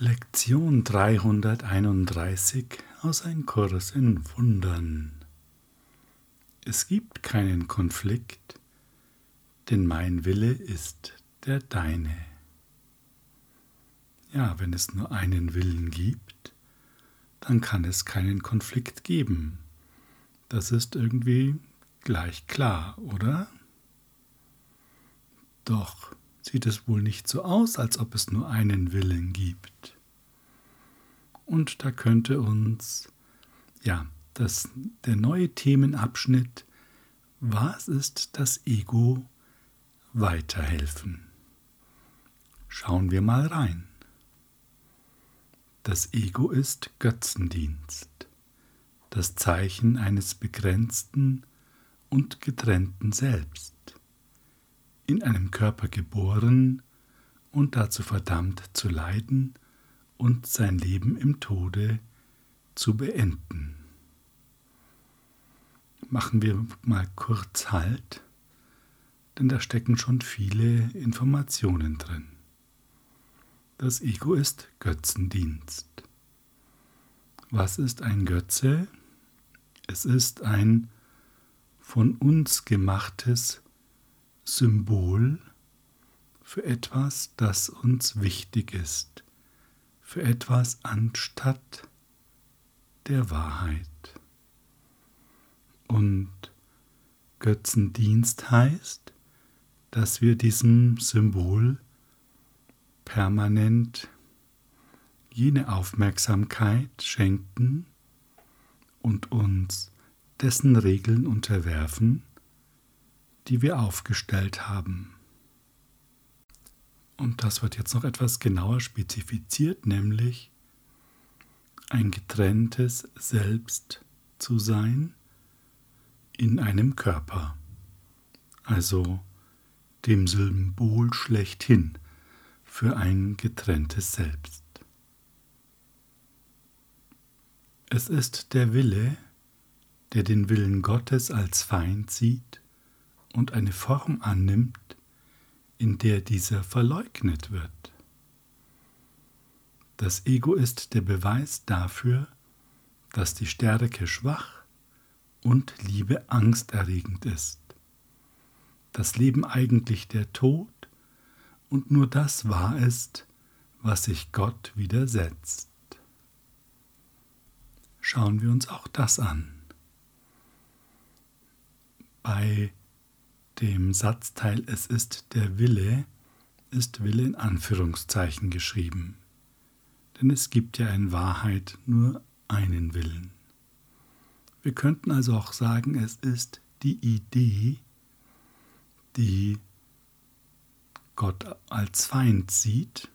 Lektion 331 aus Ein Kurs in Wundern. Es gibt keinen Konflikt, denn mein Wille ist der deine. Ja, wenn es nur einen Willen gibt, dann kann es keinen Konflikt geben. Das ist irgendwie gleich klar, oder? Doch sieht es wohl nicht so aus, als ob es nur einen Willen gibt. Und da könnte uns, ja, das, der neue Themenabschnitt, was ist das Ego, weiterhelfen. Schauen wir mal rein. Das Ego ist Götzendienst, das Zeichen eines begrenzten und getrennten Selbst in einem Körper geboren und dazu verdammt zu leiden und sein Leben im Tode zu beenden. Machen wir mal kurz Halt, denn da stecken schon viele Informationen drin. Das Ego ist Götzendienst. Was ist ein Götze? Es ist ein von uns gemachtes Symbol für etwas, das uns wichtig ist, für etwas anstatt der Wahrheit. Und Götzendienst heißt, dass wir diesem Symbol permanent jene Aufmerksamkeit schenken und uns dessen Regeln unterwerfen, die wir aufgestellt haben. Und das wird jetzt noch etwas genauer spezifiziert, nämlich ein getrenntes Selbst zu sein in einem Körper, also dem Symbol schlechthin für ein getrenntes Selbst. Es ist der Wille, der den Willen Gottes als Feind sieht und eine Form annimmt, in der dieser verleugnet wird. Das Ego ist der Beweis dafür, dass die Stärke schwach und Liebe angsterregend ist. Das Leben eigentlich der Tod und nur das wahr ist, was sich Gott widersetzt. Schauen wir uns auch das an. Bei dem Satzteil Es ist der Wille ist Wille in Anführungszeichen geschrieben. Denn es gibt ja in Wahrheit nur einen Willen. Wir könnten also auch sagen, es ist die Idee, die Gott als Feind sieht.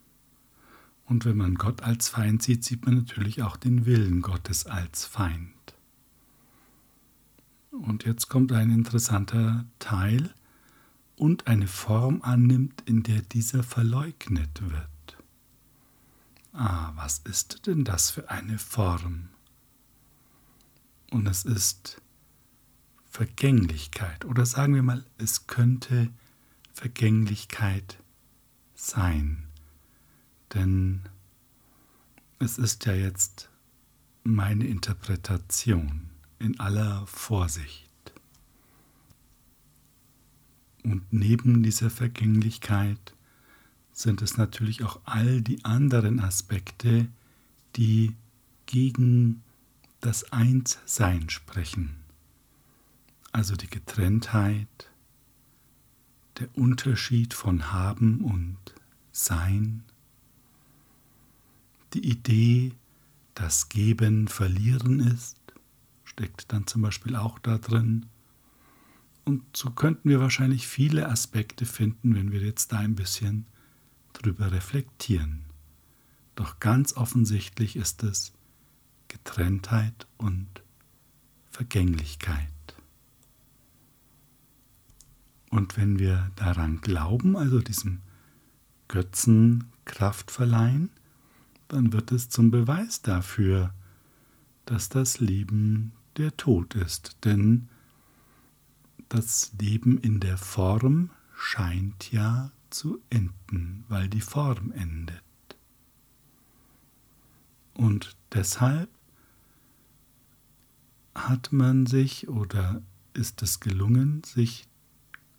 Und wenn man Gott als Feind sieht, sieht man natürlich auch den Willen Gottes als Feind. Und jetzt kommt ein interessanter Teil und eine Form annimmt, in der dieser verleugnet wird. Ah, was ist denn das für eine Form? Und es ist Vergänglichkeit oder sagen wir mal, es könnte Vergänglichkeit sein. Denn es ist ja jetzt meine Interpretation in aller Vorsicht. Und neben dieser Vergänglichkeit sind es natürlich auch all die anderen Aspekte, die gegen das Einssein sprechen. Also die Getrenntheit, der Unterschied von Haben und Sein, die Idee, dass Geben Verlieren ist, steckt dann zum Beispiel auch da drin. Und so könnten wir wahrscheinlich viele Aspekte finden, wenn wir jetzt da ein bisschen drüber reflektieren. Doch ganz offensichtlich ist es Getrenntheit und Vergänglichkeit. Und wenn wir daran glauben, also diesem Götzen Kraft verleihen, dann wird es zum Beweis dafür, dass das Leben der Tod ist. Denn das Leben in der Form scheint ja zu enden, weil die Form endet. Und deshalb hat man sich oder ist es gelungen, sich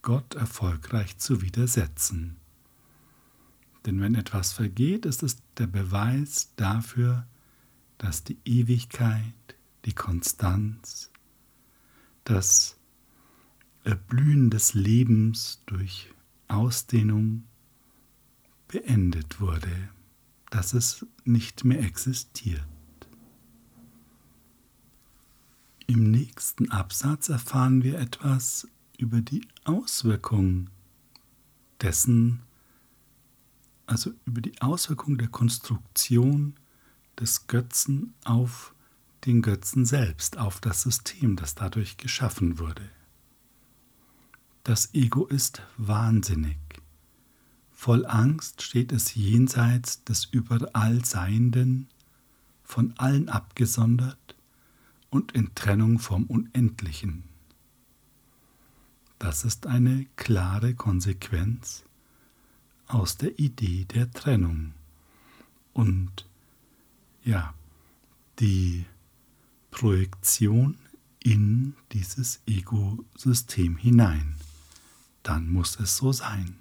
Gott erfolgreich zu widersetzen. Denn wenn etwas vergeht, ist es der Beweis dafür, dass die Ewigkeit, die Konstanz, das Erblühen des Lebens durch Ausdehnung beendet wurde, dass es nicht mehr existiert. Im nächsten Absatz erfahren wir etwas über die Auswirkung dessen, also über die Auswirkung der Konstruktion des Götzen auf den Götzen selbst, auf das System, das dadurch geschaffen wurde. Das Ego ist wahnsinnig. Voll Angst steht es jenseits des überall Seienden, von allen abgesondert und in Trennung vom Unendlichen. Das ist eine klare Konsequenz aus der Idee der Trennung und ja, die Projektion in dieses Ego-System hinein. Dann muss es so sein.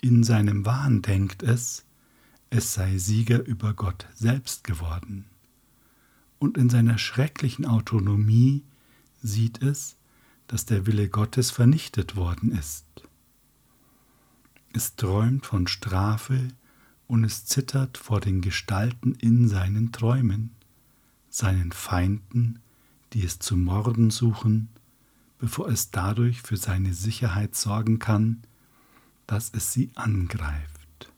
In seinem Wahn denkt es, es sei Sieger über Gott selbst geworden und in seiner schrecklichen Autonomie sieht es, dass der Wille Gottes vernichtet worden ist. Es träumt von Strafe und es zittert vor den Gestalten in seinen Träumen, seinen Feinden, die es zu morden suchen, bevor es dadurch für seine Sicherheit sorgen kann, dass es sie angreift.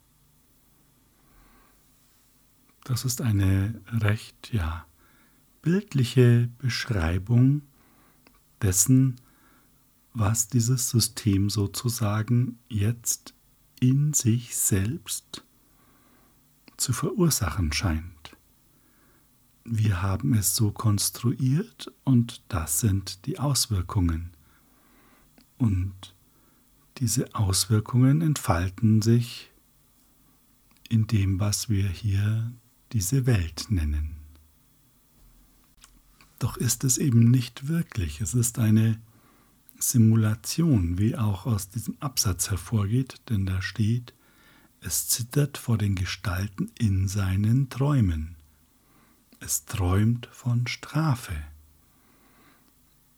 Das ist eine recht, ja, bildliche Beschreibung dessen, was dieses System sozusagen jetzt in sich selbst zu verursachen scheint. Wir haben es so konstruiert und das sind die Auswirkungen. Und diese Auswirkungen entfalten sich in dem, was wir hier diese Welt nennen. Doch ist es eben nicht wirklich. Es ist eine Simulation, wie auch aus diesem Absatz hervorgeht, denn da steht, es zittert vor den Gestalten in seinen Träumen. Es träumt von Strafe.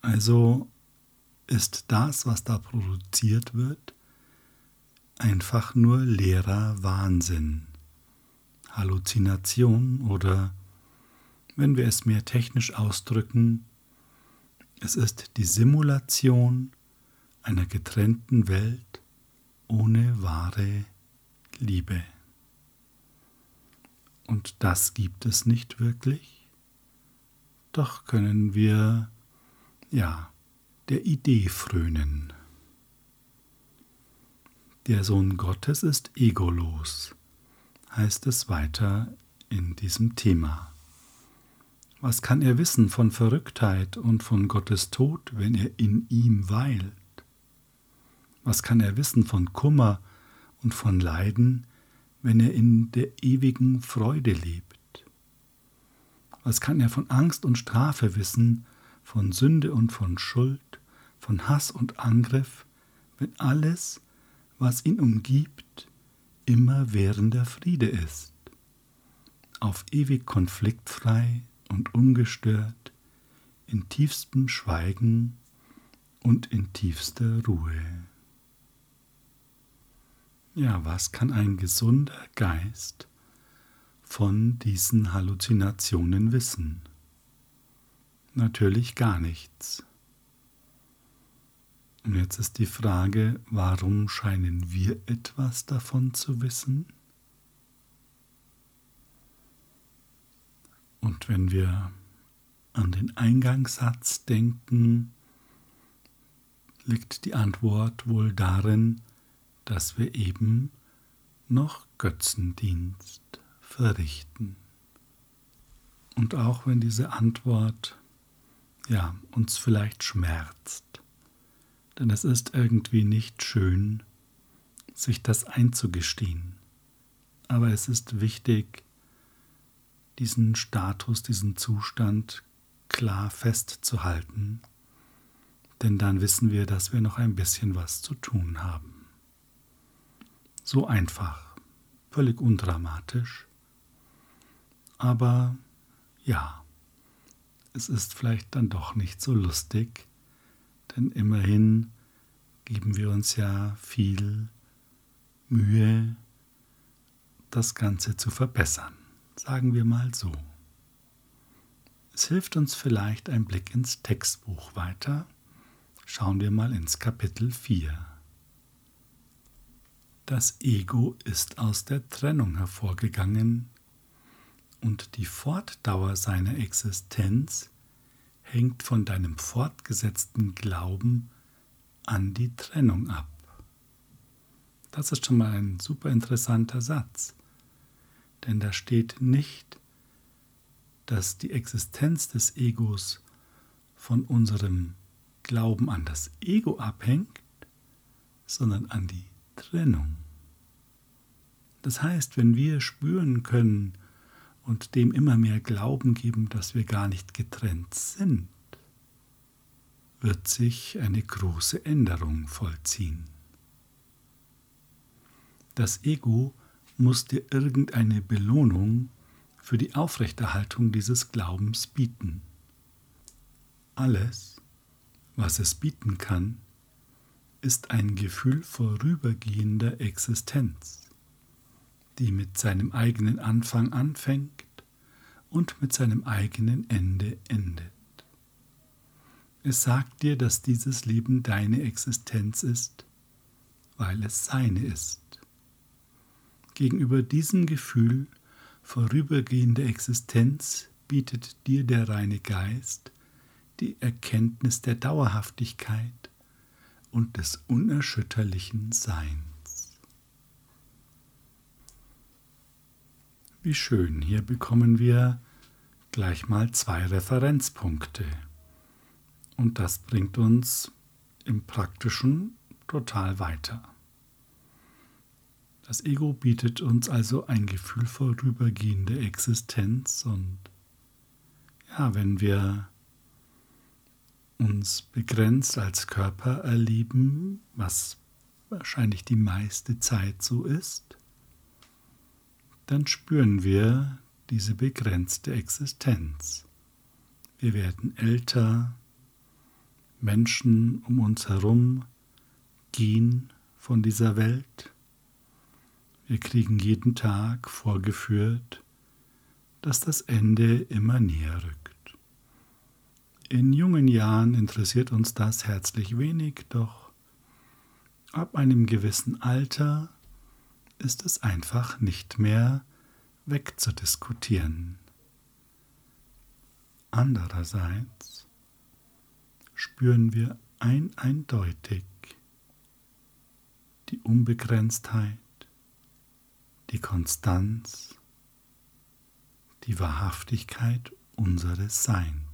Also ist das, was da produziert wird, einfach nur leerer Wahnsinn, Halluzination oder wenn wir es mehr technisch ausdrücken, es ist die Simulation einer getrennten Welt ohne wahre Liebe. Und das gibt es nicht wirklich. Doch können wir, ja, der Idee frönen. Der Sohn Gottes ist egolos, heißt es weiter in diesem Thema. Was kann er wissen von Verrücktheit und von Gottes Tod, wenn er in ihm weilt? Was kann er wissen von Kummer und von Leiden, wenn er in der ewigen Freude lebt? Was kann er von Angst und Strafe wissen, von Sünde und von Schuld, von Hass und Angriff, wenn alles, was ihn umgibt, immer währender Friede ist, auf ewig konfliktfrei und ungestört, in tiefstem Schweigen und in tiefster Ruhe. Ja, was kann ein gesunder Geist von diesen Halluzinationen wissen? Natürlich gar nichts. Und jetzt ist die Frage, warum scheinen wir etwas davon zu wissen? Und wenn wir an den Eingangssatz denken, liegt die Antwort wohl darin, dass wir eben noch Götzendienst verrichten. Und auch wenn diese Antwort ja uns vielleicht schmerzt, denn es ist irgendwie nicht schön, sich das einzugestehen. Aber es ist wichtig, diesen Status, diesen Zustand klar festzuhalten, denn dann wissen wir, dass wir noch ein bisschen was zu tun haben. So einfach, völlig undramatisch, aber ja, es ist vielleicht dann doch nicht so lustig, denn immerhin geben wir uns ja viel Mühe, das Ganze zu verbessern, sagen wir mal so. Es hilft uns vielleicht ein Blick ins Textbuch weiter. Schauen wir mal ins Kapitel 4. Das Ego ist aus der Trennung hervorgegangen und die Fortdauer seiner Existenz hängt von deinem fortgesetzten Glauben an die Trennung ab. Das ist schon mal ein super interessanter Satz, denn da steht nicht, dass die Existenz des Egos von unserem Glauben an das Ego abhängt, sondern an die Trennung. Das heißt, wenn wir spüren können und dem immer mehr Glauben geben, dass wir gar nicht getrennt sind, wird sich eine große Änderung vollziehen. Das Ego muss dir irgendeine Belohnung für die Aufrechterhaltung dieses Glaubens bieten. Alles, was es bieten kann, ist ein Gefühl vorübergehender Existenz, die mit seinem eigenen Anfang anfängt und mit seinem eigenen Ende endet. Es sagt dir, dass dieses Leben deine Existenz ist, weil es seine ist. Gegenüber diesem Gefühl vorübergehende Existenz bietet dir der reine Geist die Erkenntnis der Dauerhaftigkeit und des unerschütterlichen Seins. Wie schön, hier bekommen wir gleich mal zwei Referenzpunkte. Und das bringt uns im praktischen total weiter. Das Ego bietet uns also ein Gefühl vorübergehender Existenz und ja, wenn wir uns begrenzt als Körper erleben, was wahrscheinlich die meiste Zeit so ist, dann spüren wir diese begrenzte Existenz. Wir werden älter, Menschen um uns herum gehen von dieser Welt, wir kriegen jeden Tag vorgeführt, dass das Ende immer näher rückt. In jungen Jahren interessiert uns das herzlich wenig, doch ab einem gewissen Alter ist es einfach nicht mehr wegzudiskutieren. Andererseits spüren wir ein eindeutig die Unbegrenztheit die Konstanz, die Wahrhaftigkeit unseres Seins.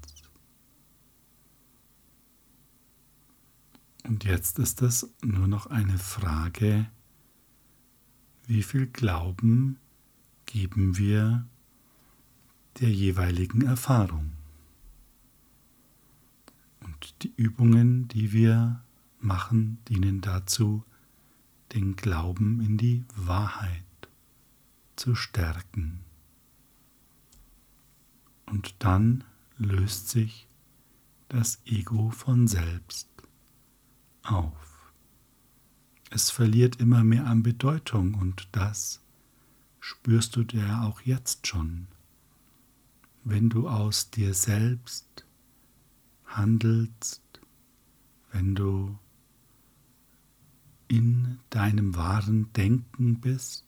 Und jetzt ist es nur noch eine Frage, wie viel Glauben geben wir der jeweiligen Erfahrung. Und die Übungen, die wir machen, dienen dazu, den Glauben in die Wahrheit zu stärken. Und dann löst sich das Ego von selbst auf. Es verliert immer mehr an Bedeutung und das spürst du dir auch jetzt schon, wenn du aus dir selbst handelst, wenn du in deinem wahren Denken bist,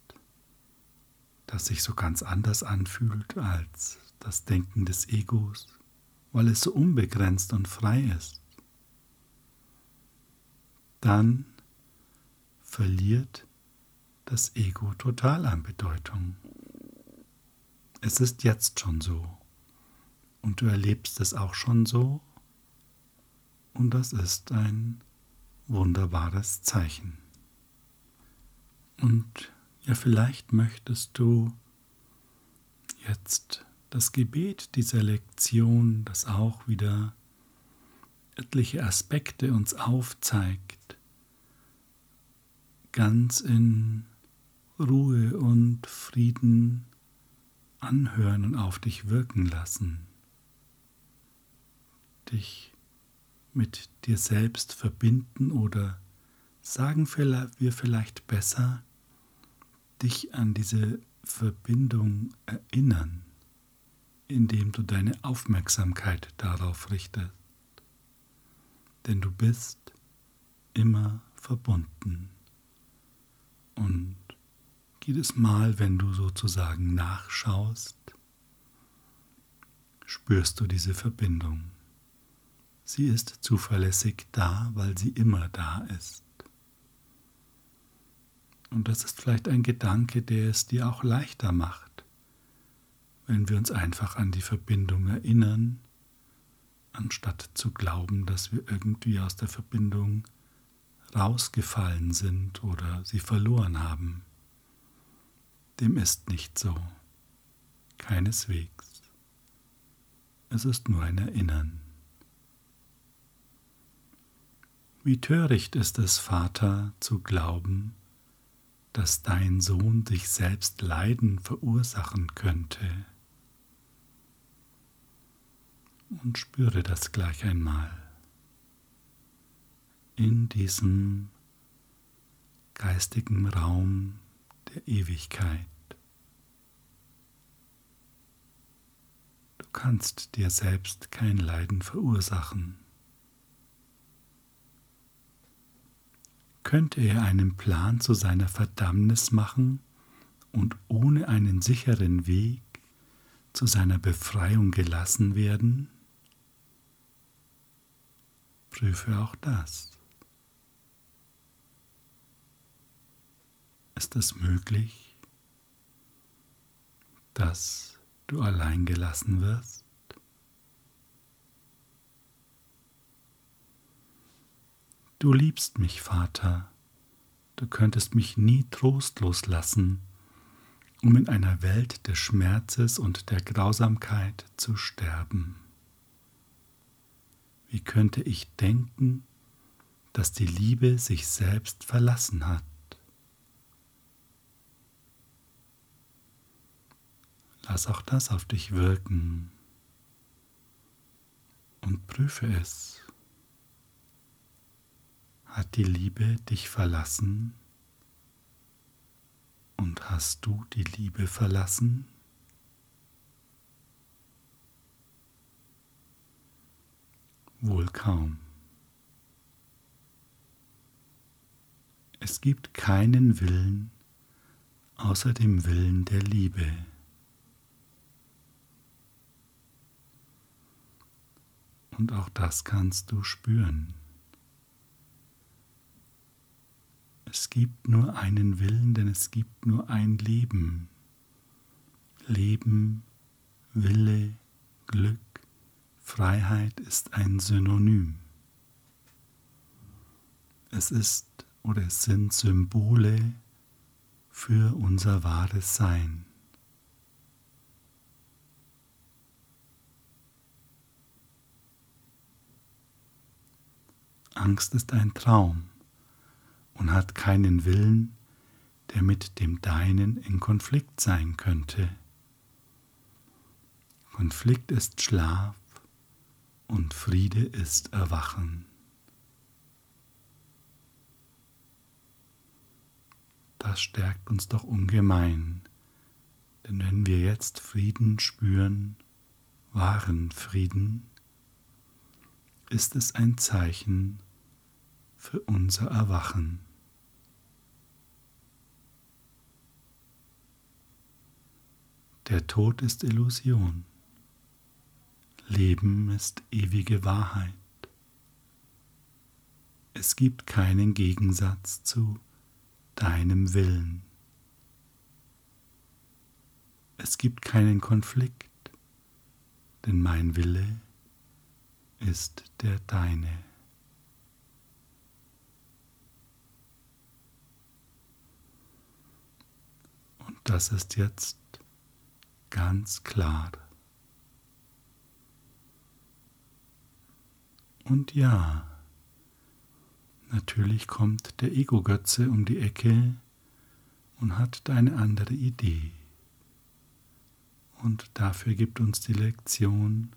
das sich so ganz anders anfühlt als das Denken des Egos, weil es so unbegrenzt und frei ist, dann verliert das Ego total an Bedeutung. Es ist jetzt schon so und du erlebst es auch schon so und das ist ein wunderbares Zeichen. Und ja, vielleicht möchtest du jetzt das Gebet dieser Lektion, das auch wieder etliche Aspekte uns aufzeigt, ganz in Ruhe und Frieden anhören und auf dich wirken lassen, dich mit dir selbst verbinden oder sagen wir vielleicht besser, dich an diese Verbindung erinnern, indem du deine Aufmerksamkeit darauf richtest. Denn du bist immer verbunden. Und jedes Mal, wenn du sozusagen nachschaust, spürst du diese Verbindung. Sie ist zuverlässig da, weil sie immer da ist. Und das ist vielleicht ein Gedanke, der es dir auch leichter macht, wenn wir uns einfach an die Verbindung erinnern, anstatt zu glauben, dass wir irgendwie aus der Verbindung rausgefallen sind oder sie verloren haben. Dem ist nicht so. Keineswegs. Es ist nur ein Erinnern. Wie töricht ist es, Vater, zu glauben, dass dein Sohn dich selbst Leiden verursachen könnte. Und spüre das gleich einmal in diesem geistigen Raum der Ewigkeit. Du kannst dir selbst kein Leiden verursachen. Könnte er einen Plan zu seiner Verdammnis machen und ohne einen sicheren Weg zu seiner Befreiung gelassen werden? Prüfe auch das. Ist es möglich, dass du allein gelassen wirst? Du liebst mich, Vater, du könntest mich nie trostlos lassen, um in einer Welt des Schmerzes und der Grausamkeit zu sterben. Wie könnte ich denken, dass die Liebe sich selbst verlassen hat? Lass auch das auf dich wirken und prüfe es. Hat die Liebe dich verlassen und hast du die Liebe verlassen? Wohl kaum. Es gibt keinen Willen außer dem Willen der Liebe. Und auch das kannst du spüren. Es gibt nur einen Willen, denn es gibt nur ein Leben. Leben, Wille, Glück, Freiheit ist ein Synonym. Es ist oder es sind Symbole für unser wahres Sein. Angst ist ein Traum und hat keinen Willen, der mit dem deinen in Konflikt sein könnte. Konflikt ist Schlaf und Friede ist Erwachen. Das stärkt uns doch ungemein, denn wenn wir jetzt Frieden spüren, wahren Frieden, ist es ein Zeichen für unser Erwachen. Der Tod ist Illusion. Leben ist ewige Wahrheit. Es gibt keinen Gegensatz zu deinem Willen. Es gibt keinen Konflikt, denn mein Wille ist der deine. Und das ist jetzt ganz klar. Und ja, natürlich kommt der Ego-Götze um die Ecke und hat eine andere Idee. Und dafür gibt uns die Lektion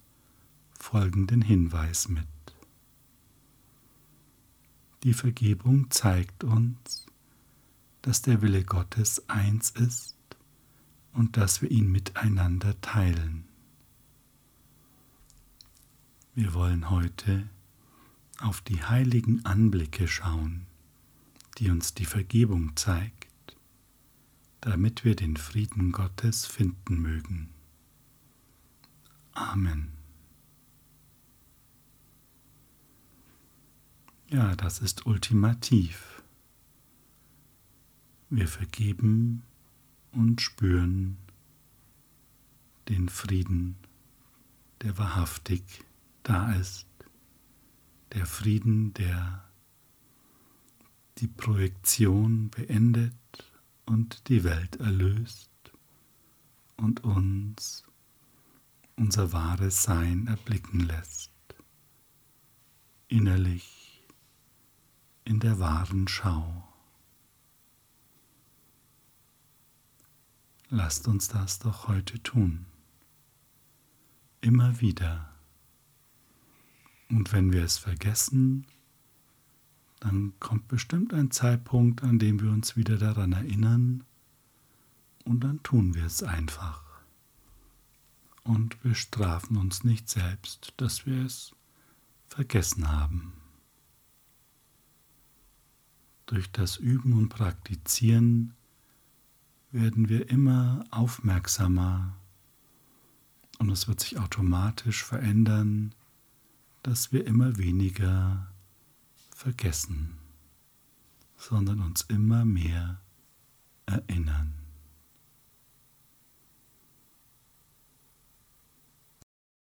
folgenden Hinweis mit. Die Vergebung zeigt uns, dass der Wille Gottes eins ist und dass wir ihn miteinander teilen. Wir wollen heute auf die heiligen Anblicke schauen, die uns die Vergebung zeigt, damit wir den Frieden Gottes finden mögen. Amen. Ja, das ist ultimativ. Wir vergeben und spüren den Frieden, der wahrhaftig da ist, der Frieden, der die Projektion beendet und die Welt erlöst und uns unser wahres Sein erblicken lässt, innerlich in der wahren Schau. Lasst uns das doch heute tun, immer wieder. Und wenn wir es vergessen, dann kommt bestimmt ein Zeitpunkt, an dem wir uns wieder daran erinnern und dann tun wir es einfach. Und wir strafen uns nicht selbst, dass wir es vergessen haben. Durch das Üben und Praktizieren werden wir immer aufmerksamer und es wird sich automatisch verändern, dass wir immer weniger vergessen, sondern uns immer mehr erinnern.